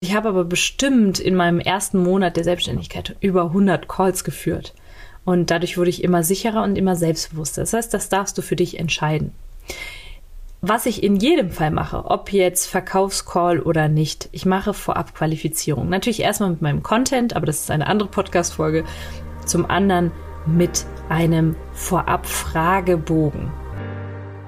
Ich habe aber bestimmt in meinem ersten Monat der Selbstständigkeit über 100 Calls geführt. Und dadurch wurde ich immer sicherer und immer selbstbewusster. Das heißt, das darfst du für dich entscheiden. Was ich in jedem Fall mache, ob jetzt Verkaufscall oder nicht, ich mache vorab Qualifizierung. Natürlich erstmal mit meinem Content, aber das ist eine andere Podcast-Folge. Zum anderen mit einem Vorab-Fragebogen.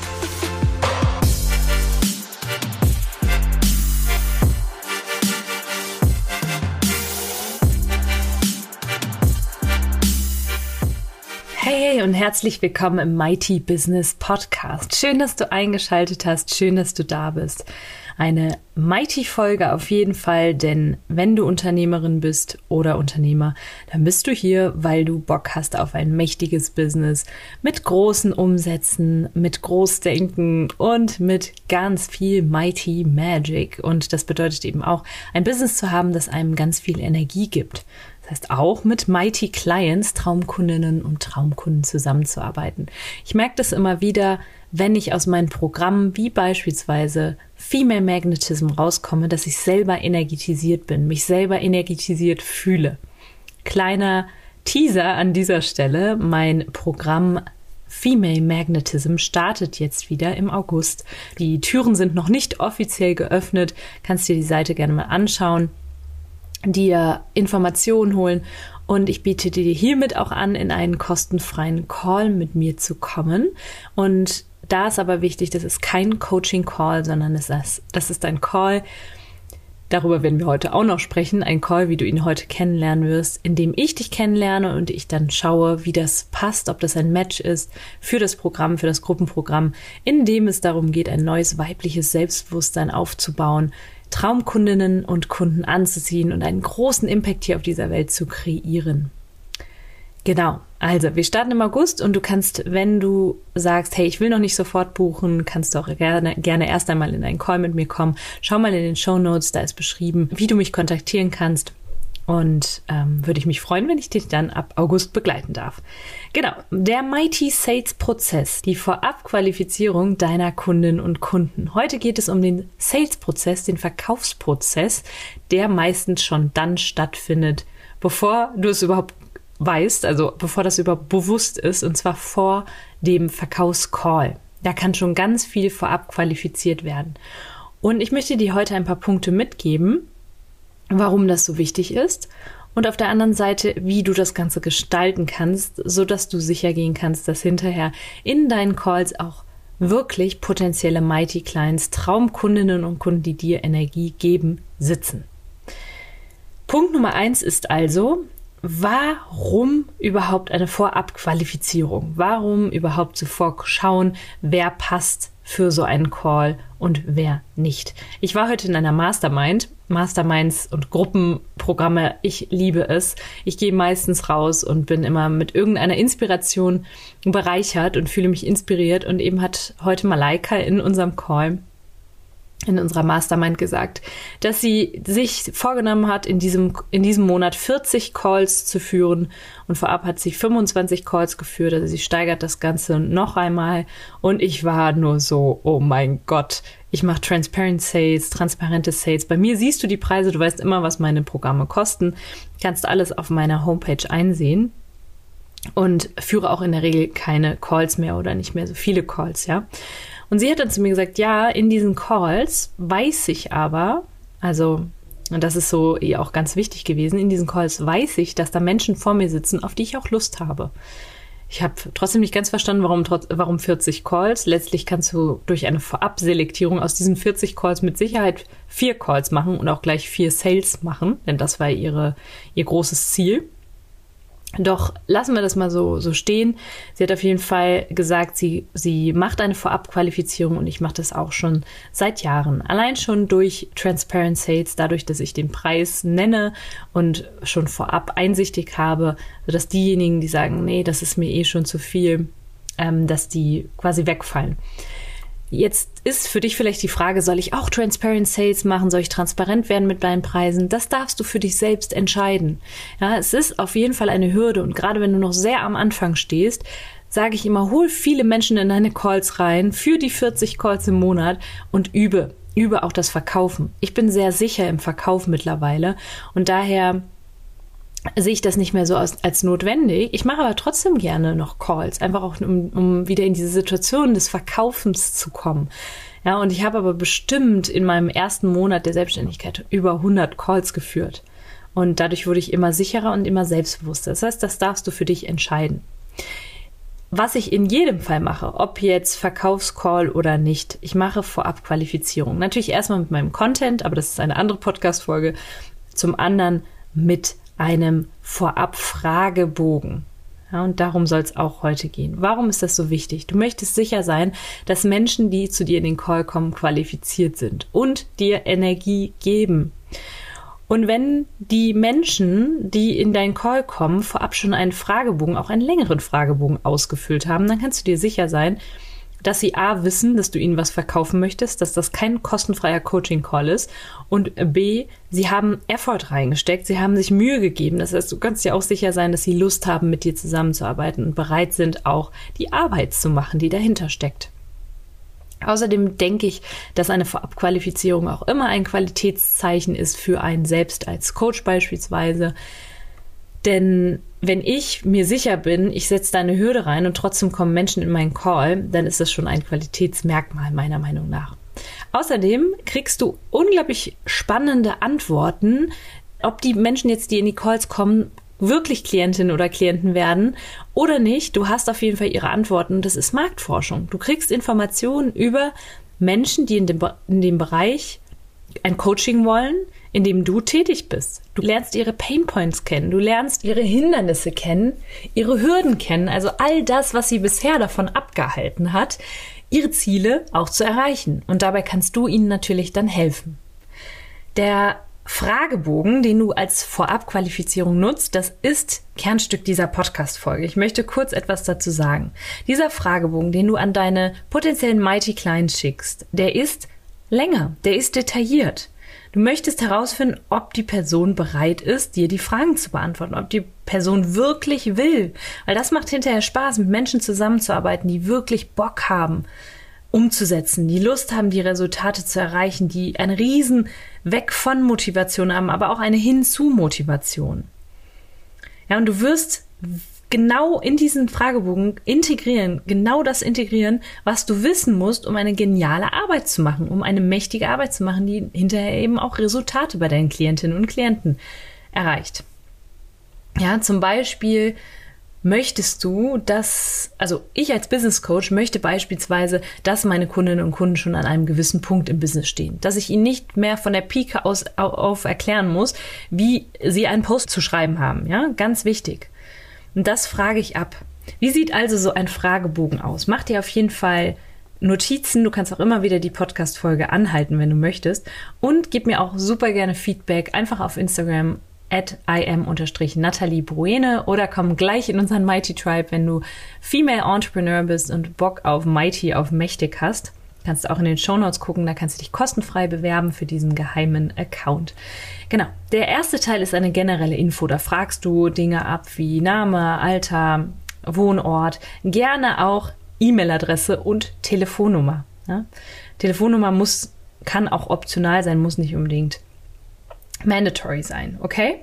Bye. Hey und herzlich willkommen im Mighty Business Podcast. Schön, dass du eingeschaltet hast, schön, dass du da bist. Eine Mighty Folge auf jeden Fall, denn wenn du Unternehmerin bist oder Unternehmer, dann bist du hier, weil du Bock hast auf ein mächtiges Business mit großen Umsätzen, mit Großdenken und mit ganz viel Mighty Magic. Und das bedeutet eben auch, ein Business zu haben, das einem ganz viel Energie gibt. Das heißt, auch mit Mighty Clients, Traumkundinnen und Traumkunden zusammenzuarbeiten. Ich merke das immer wieder, wenn ich aus meinen Programmen wie beispielsweise Female Magnetism rauskomme, dass ich selber energetisiert bin, mich selber energetisiert fühle. Kleiner Teaser an dieser Stelle, mein Programm Female Magnetism startet jetzt wieder im August. Die Türen sind noch nicht offiziell geöffnet, kannst dir die Seite gerne mal anschauen dir Informationen holen. Und ich biete dir hiermit auch an, in einen kostenfreien Call mit mir zu kommen. Und da ist aber wichtig, das ist kein Coaching-Call, sondern es ist, das ist ein Call, darüber werden wir heute auch noch sprechen, ein Call, wie du ihn heute kennenlernen wirst, in dem ich dich kennenlerne und ich dann schaue, wie das passt, ob das ein Match ist für das Programm, für das Gruppenprogramm, in dem es darum geht, ein neues weibliches Selbstbewusstsein aufzubauen, Traumkundinnen und Kunden anzuziehen und einen großen Impact hier auf dieser Welt zu kreieren. Genau, also wir starten im August und du kannst, wenn du sagst, hey, ich will noch nicht sofort buchen, kannst du auch gerne, gerne erst einmal in einen Call mit mir kommen. Schau mal in den Show Notes, da ist beschrieben, wie du mich kontaktieren kannst. Und ähm, würde ich mich freuen, wenn ich dich dann ab August begleiten darf. Genau, der Mighty Sales Prozess, die Vorabqualifizierung deiner Kundinnen und Kunden. Heute geht es um den Sales Prozess, den Verkaufsprozess, der meistens schon dann stattfindet, bevor du es überhaupt weißt, also bevor das überhaupt bewusst ist, und zwar vor dem Verkaufscall. Da kann schon ganz viel vorab qualifiziert werden. Und ich möchte dir heute ein paar Punkte mitgeben, warum das so wichtig ist und auf der anderen Seite, wie du das Ganze gestalten kannst, so dass du sicher gehen kannst, dass hinterher in deinen Calls auch wirklich potenzielle Mighty Clients, Traumkundinnen und Kunden, die dir Energie geben, sitzen. Punkt Nummer eins ist also, warum überhaupt eine Vorabqualifizierung? Warum überhaupt zuvor schauen, wer passt für so einen Call und wer nicht? Ich war heute in einer Mastermind Masterminds und Gruppenprogramme. Ich liebe es. Ich gehe meistens raus und bin immer mit irgendeiner Inspiration bereichert und fühle mich inspiriert. Und eben hat heute Malaika in unserem Call in unserer Mastermind gesagt, dass sie sich vorgenommen hat, in diesem, in diesem Monat 40 Calls zu führen. Und vorab hat sie 25 Calls geführt, also sie steigert das Ganze noch einmal. Und ich war nur so, oh mein Gott, ich mache Transparent Sales, transparente Sales. Bei mir siehst du die Preise, du weißt immer, was meine Programme kosten, kannst alles auf meiner Homepage einsehen. Und führe auch in der Regel keine Calls mehr oder nicht mehr so viele Calls, ja. Und sie hat dann zu mir gesagt, ja, in diesen Calls weiß ich aber, also, und das ist so ihr auch ganz wichtig gewesen, in diesen Calls weiß ich, dass da Menschen vor mir sitzen, auf die ich auch Lust habe. Ich habe trotzdem nicht ganz verstanden, warum, warum 40 Calls. Letztlich kannst du durch eine Vorabselektierung aus diesen 40 Calls mit Sicherheit vier Calls machen und auch gleich vier Sales machen, denn das war ihre, ihr großes Ziel. Doch lassen wir das mal so, so stehen. Sie hat auf jeden Fall gesagt, sie, sie macht eine Vorabqualifizierung und ich mache das auch schon seit Jahren. Allein schon durch Transparent Sales, dadurch, dass ich den Preis nenne und schon vorab einsichtig habe, sodass diejenigen, die sagen, nee, das ist mir eh schon zu viel, ähm, dass die quasi wegfallen. Jetzt ist für dich vielleicht die Frage, soll ich auch Transparent Sales machen? Soll ich transparent werden mit deinen Preisen? Das darfst du für dich selbst entscheiden. Ja, es ist auf jeden Fall eine Hürde und gerade wenn du noch sehr am Anfang stehst, sage ich immer, hol viele Menschen in deine Calls rein für die 40 Calls im Monat und übe, übe auch das Verkaufen. Ich bin sehr sicher im Verkauf mittlerweile und daher sehe ich das nicht mehr so als, als notwendig. Ich mache aber trotzdem gerne noch Calls, einfach auch um, um wieder in diese Situation des Verkaufens zu kommen. Ja, und ich habe aber bestimmt in meinem ersten Monat der Selbstständigkeit über 100 Calls geführt. Und dadurch wurde ich immer sicherer und immer selbstbewusster. Das heißt, das darfst du für dich entscheiden. Was ich in jedem Fall mache, ob jetzt Verkaufscall oder nicht, ich mache vorab Qualifizierung. Natürlich erstmal mit meinem Content, aber das ist eine andere Podcast-Folge. Zum anderen mit einem Vorab-Fragebogen. Ja, und darum soll es auch heute gehen. Warum ist das so wichtig? Du möchtest sicher sein, dass Menschen, die zu dir in den Call kommen, qualifiziert sind und dir Energie geben. Und wenn die Menschen, die in deinen Call kommen, vorab schon einen Fragebogen, auch einen längeren Fragebogen ausgefüllt haben, dann kannst du dir sicher sein, dass sie A wissen, dass du ihnen was verkaufen möchtest, dass das kein kostenfreier Coaching-Call ist und B, sie haben Effort reingesteckt, sie haben sich Mühe gegeben. Das heißt, du kannst dir auch sicher sein, dass sie Lust haben, mit dir zusammenzuarbeiten und bereit sind, auch die Arbeit zu machen, die dahinter steckt. Außerdem denke ich, dass eine Vorabqualifizierung auch immer ein Qualitätszeichen ist für einen selbst als Coach beispielsweise. Denn wenn ich mir sicher bin, ich setze da eine Hürde rein und trotzdem kommen Menschen in meinen Call, dann ist das schon ein Qualitätsmerkmal meiner Meinung nach. Außerdem kriegst du unglaublich spannende Antworten, ob die Menschen jetzt, die in die Calls kommen, wirklich Klientinnen oder Klienten werden oder nicht. Du hast auf jeden Fall ihre Antworten. Das ist Marktforschung. Du kriegst Informationen über Menschen, die in dem, in dem Bereich ein Coaching wollen, in dem du tätig bist. Du lernst ihre Painpoints kennen, du lernst ihre Hindernisse kennen, ihre Hürden kennen, also all das, was sie bisher davon abgehalten hat, ihre Ziele auch zu erreichen. Und dabei kannst du ihnen natürlich dann helfen. Der Fragebogen, den du als Vorabqualifizierung nutzt, das ist Kernstück dieser Podcast-Folge. Ich möchte kurz etwas dazu sagen. Dieser Fragebogen, den du an deine potenziellen Mighty Clients schickst, der ist länger, der ist detailliert. Du möchtest herausfinden, ob die Person bereit ist, dir die Fragen zu beantworten, ob die Person wirklich will. Weil das macht hinterher Spaß, mit Menschen zusammenzuarbeiten, die wirklich Bock haben, umzusetzen, die Lust haben, die Resultate zu erreichen, die einen riesen Weg von Motivation haben, aber auch eine Hinzu Motivation. Ja, und du wirst genau in diesen Fragebogen integrieren, genau das integrieren, was du wissen musst, um eine geniale Arbeit zu machen, um eine mächtige Arbeit zu machen, die hinterher eben auch Resultate bei deinen Klientinnen und Klienten erreicht. Ja, zum Beispiel möchtest du, dass, also ich als Business Coach möchte beispielsweise, dass meine Kundinnen und Kunden schon an einem gewissen Punkt im Business stehen, dass ich ihnen nicht mehr von der Pike aus auf erklären muss, wie sie einen Post zu schreiben haben. Ja, ganz wichtig. Und das frage ich ab. Wie sieht also so ein Fragebogen aus? Mach dir auf jeden Fall Notizen. Du kannst auch immer wieder die Podcast-Folge anhalten, wenn du möchtest. Und gib mir auch super gerne Feedback einfach auf Instagram at im-natalie Bruene oder komm gleich in unseren Mighty Tribe, wenn du Female Entrepreneur bist und Bock auf Mighty, auf mächtig hast. Kannst auch in den Show Notes gucken, da kannst du dich kostenfrei bewerben für diesen geheimen Account. Genau. Der erste Teil ist eine generelle Info. Da fragst du Dinge ab wie Name, Alter, Wohnort, gerne auch E-Mail-Adresse und Telefonnummer. Ja? Telefonnummer muss, kann auch optional sein, muss nicht unbedingt mandatory sein, okay?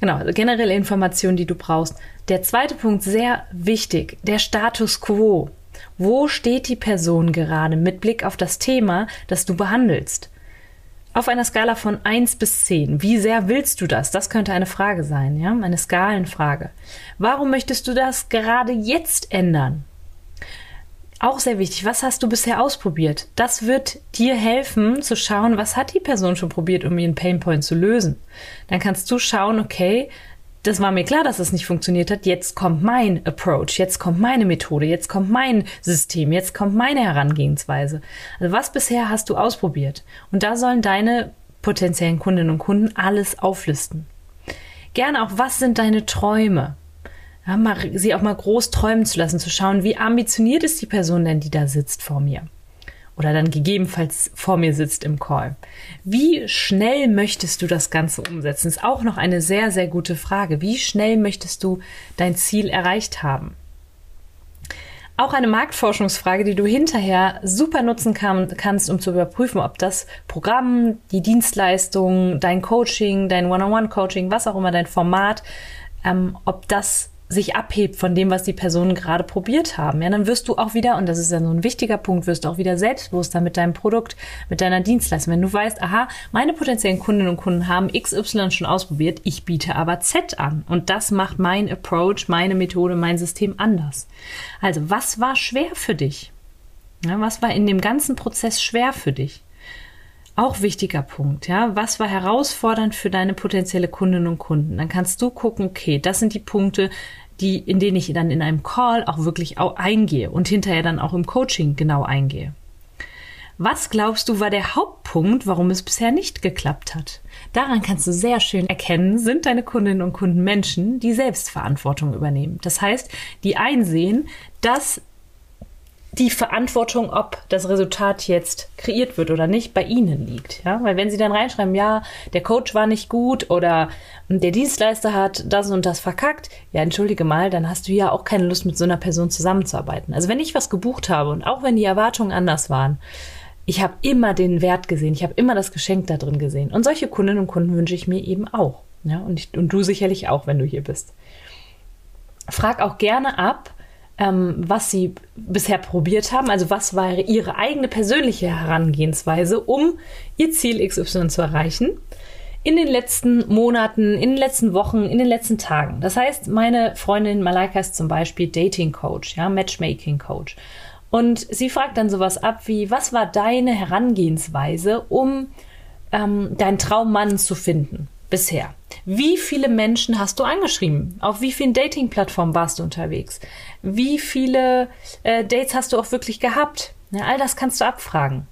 Genau, also generelle Informationen, die du brauchst. Der zweite Punkt, sehr wichtig, der Status quo. Wo steht die Person gerade mit Blick auf das Thema, das du behandelst? Auf einer Skala von 1 bis 10, wie sehr willst du das? Das könnte eine Frage sein, ja? Eine Skalenfrage. Warum möchtest du das gerade jetzt ändern? Auch sehr wichtig, was hast du bisher ausprobiert? Das wird dir helfen zu schauen, was hat die Person schon probiert, um ihren Painpoint zu lösen. Dann kannst du schauen, okay, das war mir klar, dass das nicht funktioniert hat. Jetzt kommt mein Approach, jetzt kommt meine Methode, jetzt kommt mein System, jetzt kommt meine Herangehensweise. Also was bisher hast du ausprobiert? Und da sollen deine potenziellen Kundinnen und Kunden alles auflisten. Gerne auch, was sind deine Träume? Ja, mal, sie auch mal groß träumen zu lassen, zu schauen, wie ambitioniert ist die Person denn, die da sitzt vor mir oder dann gegebenenfalls vor mir sitzt im Call. Wie schnell möchtest du das Ganze umsetzen? Ist auch noch eine sehr, sehr gute Frage. Wie schnell möchtest du dein Ziel erreicht haben? Auch eine Marktforschungsfrage, die du hinterher super nutzen kann, kannst, um zu überprüfen, ob das Programm, die Dienstleistung, dein Coaching, dein One-on-One-Coaching, was auch immer, dein Format, ähm, ob das sich abhebt von dem, was die Personen gerade probiert haben. Ja, dann wirst du auch wieder, und das ist ja so ein wichtiger Punkt, wirst du auch wieder selbstbewusster mit deinem Produkt, mit deiner Dienstleistung. Wenn du weißt, aha, meine potenziellen Kundinnen und Kunden haben XY schon ausprobiert, ich biete aber Z an. Und das macht mein Approach, meine Methode, mein System anders. Also, was war schwer für dich? Ja, was war in dem ganzen Prozess schwer für dich? Auch wichtiger Punkt, ja. Was war herausfordernd für deine potenzielle Kundinnen und Kunden? Dann kannst du gucken, okay, das sind die Punkte, die, in denen ich dann in einem Call auch wirklich auch eingehe und hinterher dann auch im Coaching genau eingehe. Was glaubst du war der Hauptpunkt, warum es bisher nicht geklappt hat? Daran kannst du sehr schön erkennen, sind deine Kundinnen und Kunden Menschen, die Selbstverantwortung übernehmen. Das heißt, die einsehen, dass die Verantwortung, ob das Resultat jetzt kreiert wird oder nicht, bei Ihnen liegt. Ja? Weil wenn Sie dann reinschreiben, ja, der Coach war nicht gut oder der Dienstleister hat das und das verkackt, ja, entschuldige mal, dann hast du ja auch keine Lust, mit so einer Person zusammenzuarbeiten. Also wenn ich was gebucht habe und auch wenn die Erwartungen anders waren, ich habe immer den Wert gesehen, ich habe immer das Geschenk da drin gesehen. Und solche Kundinnen und Kunden wünsche ich mir eben auch. Ja? Und, ich, und du sicherlich auch, wenn du hier bist. Frag auch gerne ab, ähm, was sie bisher probiert haben. Also was war ihre eigene persönliche Herangehensweise, um ihr Ziel XY zu erreichen in den letzten Monaten, in den letzten Wochen, in den letzten Tagen. Das heißt, meine Freundin Malaika ist zum Beispiel Dating Coach, ja, Matchmaking Coach. Und sie fragt dann sowas ab wie, was war deine Herangehensweise, um ähm, deinen Traummann zu finden bisher? Wie viele Menschen hast du angeschrieben? Auf wie vielen Dating-Plattformen warst du unterwegs? Wie viele äh, Dates hast du auch wirklich gehabt? Ja, all das kannst du abfragen.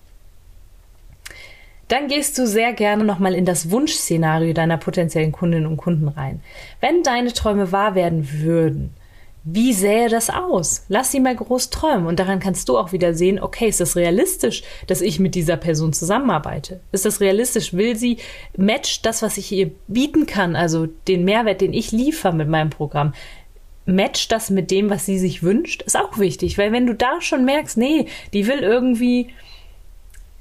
Dann gehst du sehr gerne nochmal in das Wunschszenario deiner potenziellen Kundinnen und Kunden rein. Wenn deine Träume wahr werden würden, wie sähe das aus? Lass sie mal groß träumen und daran kannst du auch wieder sehen, okay, ist das realistisch, dass ich mit dieser Person zusammenarbeite? Ist das realistisch? Will sie matcht das, was ich ihr bieten kann, also den Mehrwert, den ich liefere mit meinem Programm? Matcht das mit dem, was sie sich wünscht? Ist auch wichtig, weil wenn du da schon merkst, nee, die will irgendwie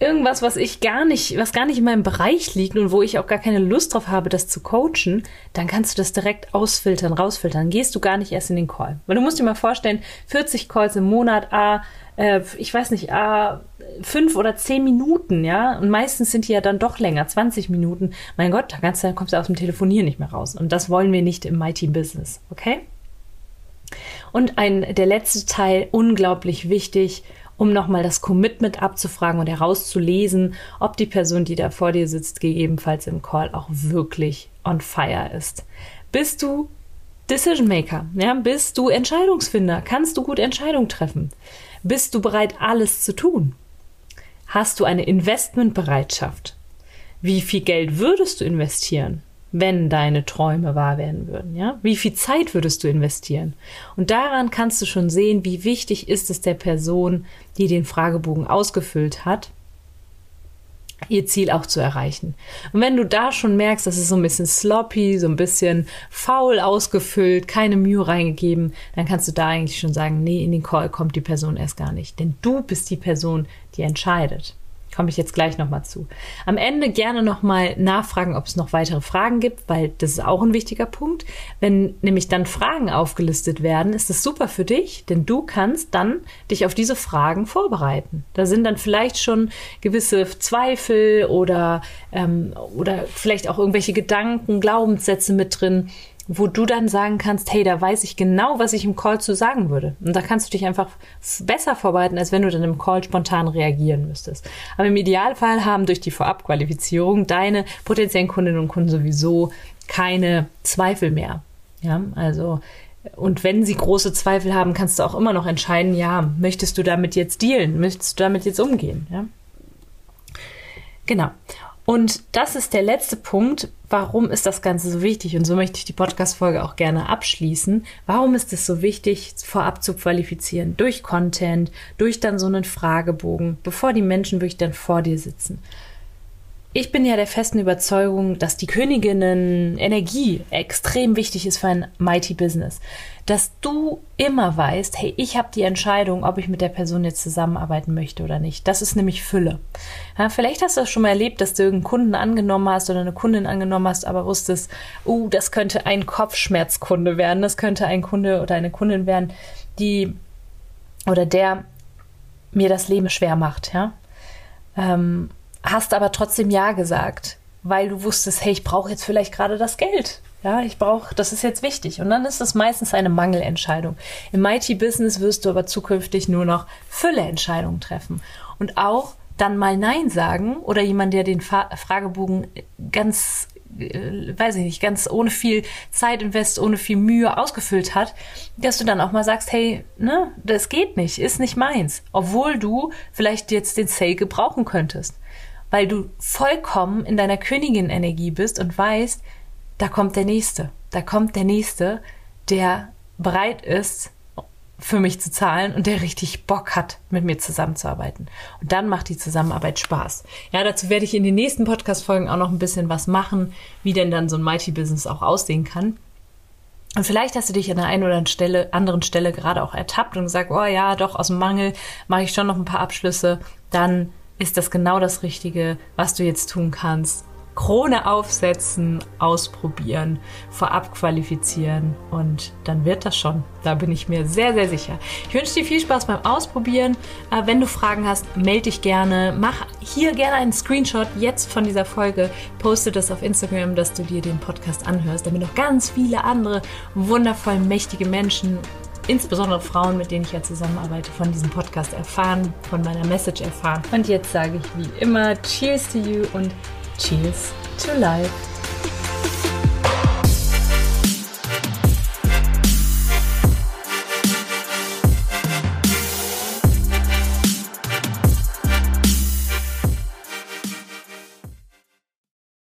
irgendwas, was ich gar nicht, was gar nicht in meinem Bereich liegt und wo ich auch gar keine Lust drauf habe, das zu coachen, dann kannst du das direkt ausfiltern, rausfiltern. Gehst du gar nicht erst in den Call. Weil du musst dir mal vorstellen, 40 Calls im Monat, a, äh, ich weiß nicht, a, fünf oder zehn Minuten, ja, und meistens sind die ja dann doch länger, 20 Minuten. Mein Gott, da kannst du, kommst du aus dem Telefonieren nicht mehr raus. Und das wollen wir nicht im Mighty Business, okay? Und ein, der letzte Teil, unglaublich wichtig, um nochmal das Commitment abzufragen und herauszulesen, ob die Person, die da vor dir sitzt, gegebenenfalls im Call auch wirklich on fire ist. Bist du Decision Maker? Ja, bist du Entscheidungsfinder? Kannst du gut Entscheidungen treffen? Bist du bereit, alles zu tun? Hast du eine Investmentbereitschaft? Wie viel Geld würdest du investieren? Wenn deine Träume wahr werden würden, ja? Wie viel Zeit würdest du investieren? Und daran kannst du schon sehen, wie wichtig ist es der Person, die den Fragebogen ausgefüllt hat, ihr Ziel auch zu erreichen. Und wenn du da schon merkst, das ist so ein bisschen sloppy, so ein bisschen faul ausgefüllt, keine Mühe reingegeben, dann kannst du da eigentlich schon sagen, nee, in den Call kommt die Person erst gar nicht. Denn du bist die Person, die entscheidet. Komme ich jetzt gleich nochmal zu. Am Ende gerne nochmal nachfragen, ob es noch weitere Fragen gibt, weil das ist auch ein wichtiger Punkt. Wenn nämlich dann Fragen aufgelistet werden, ist das super für dich, denn du kannst dann dich auf diese Fragen vorbereiten. Da sind dann vielleicht schon gewisse Zweifel oder, ähm, oder vielleicht auch irgendwelche Gedanken, Glaubenssätze mit drin, wo du dann sagen kannst, hey, da weiß ich genau, was ich im Call zu sagen würde. Und da kannst du dich einfach besser vorbereiten, als wenn du dann im Call spontan reagieren müsstest. Aber im Idealfall haben durch die Vorabqualifizierung deine potenziellen Kundinnen und Kunden sowieso keine Zweifel mehr. Ja, also und wenn sie große Zweifel haben, kannst du auch immer noch entscheiden, ja, möchtest du damit jetzt dealen? Möchtest du damit jetzt umgehen? Ja? Genau. Und das ist der letzte Punkt. Warum ist das Ganze so wichtig? Und so möchte ich die Podcast-Folge auch gerne abschließen. Warum ist es so wichtig, vorab zu qualifizieren? Durch Content, durch dann so einen Fragebogen, bevor die Menschen wirklich dann vor dir sitzen. Ich bin ja der festen Überzeugung, dass die Königinnen Energie extrem wichtig ist für ein Mighty Business. Dass du immer weißt, hey, ich habe die Entscheidung, ob ich mit der Person jetzt zusammenarbeiten möchte oder nicht. Das ist nämlich Fülle. Ja, vielleicht hast du das schon mal erlebt, dass du irgendeinen Kunden angenommen hast oder eine Kundin angenommen hast, aber wusstest, uh, das könnte ein Kopfschmerzkunde werden, das könnte ein Kunde oder eine Kundin werden, die oder der mir das Leben schwer macht, ja. Ähm, hast aber trotzdem Ja gesagt, weil du wusstest, hey, ich brauche jetzt vielleicht gerade das Geld. Ja, ich brauche, das ist jetzt wichtig. Und dann ist es meistens eine Mangelentscheidung. Im Mighty-Business wirst du aber zukünftig nur noch Fülleentscheidungen treffen. Und auch dann mal Nein sagen oder jemand, der den Fa Fragebogen ganz, äh, weiß ich nicht, ganz ohne viel Zeit invest, ohne viel Mühe ausgefüllt hat, dass du dann auch mal sagst, hey, ne, das geht nicht, ist nicht meins. Obwohl du vielleicht jetzt den Sale gebrauchen könntest weil du vollkommen in deiner Königin-Energie bist und weißt, da kommt der Nächste. Da kommt der Nächste, der bereit ist, für mich zu zahlen und der richtig Bock hat, mit mir zusammenzuarbeiten. Und dann macht die Zusammenarbeit Spaß. Ja, dazu werde ich in den nächsten Podcast-Folgen auch noch ein bisschen was machen, wie denn dann so ein Mighty Business auch aussehen kann. Und vielleicht hast du dich an der einen oder anderen Stelle, anderen Stelle gerade auch ertappt und gesagt, oh ja, doch, aus dem Mangel mache ich schon noch ein paar Abschlüsse. Dann ist das genau das Richtige, was du jetzt tun kannst. Krone aufsetzen, ausprobieren, vorab qualifizieren und dann wird das schon. Da bin ich mir sehr, sehr sicher. Ich wünsche dir viel Spaß beim Ausprobieren. Äh, wenn du Fragen hast, melde dich gerne. Mach hier gerne einen Screenshot jetzt von dieser Folge. Poste das auf Instagram, dass du dir den Podcast anhörst, damit noch ganz viele andere wundervoll mächtige Menschen insbesondere Frauen, mit denen ich ja zusammenarbeite, von diesem Podcast erfahren, von meiner Message erfahren. Und jetzt sage ich wie immer Cheers to you und Cheers to life.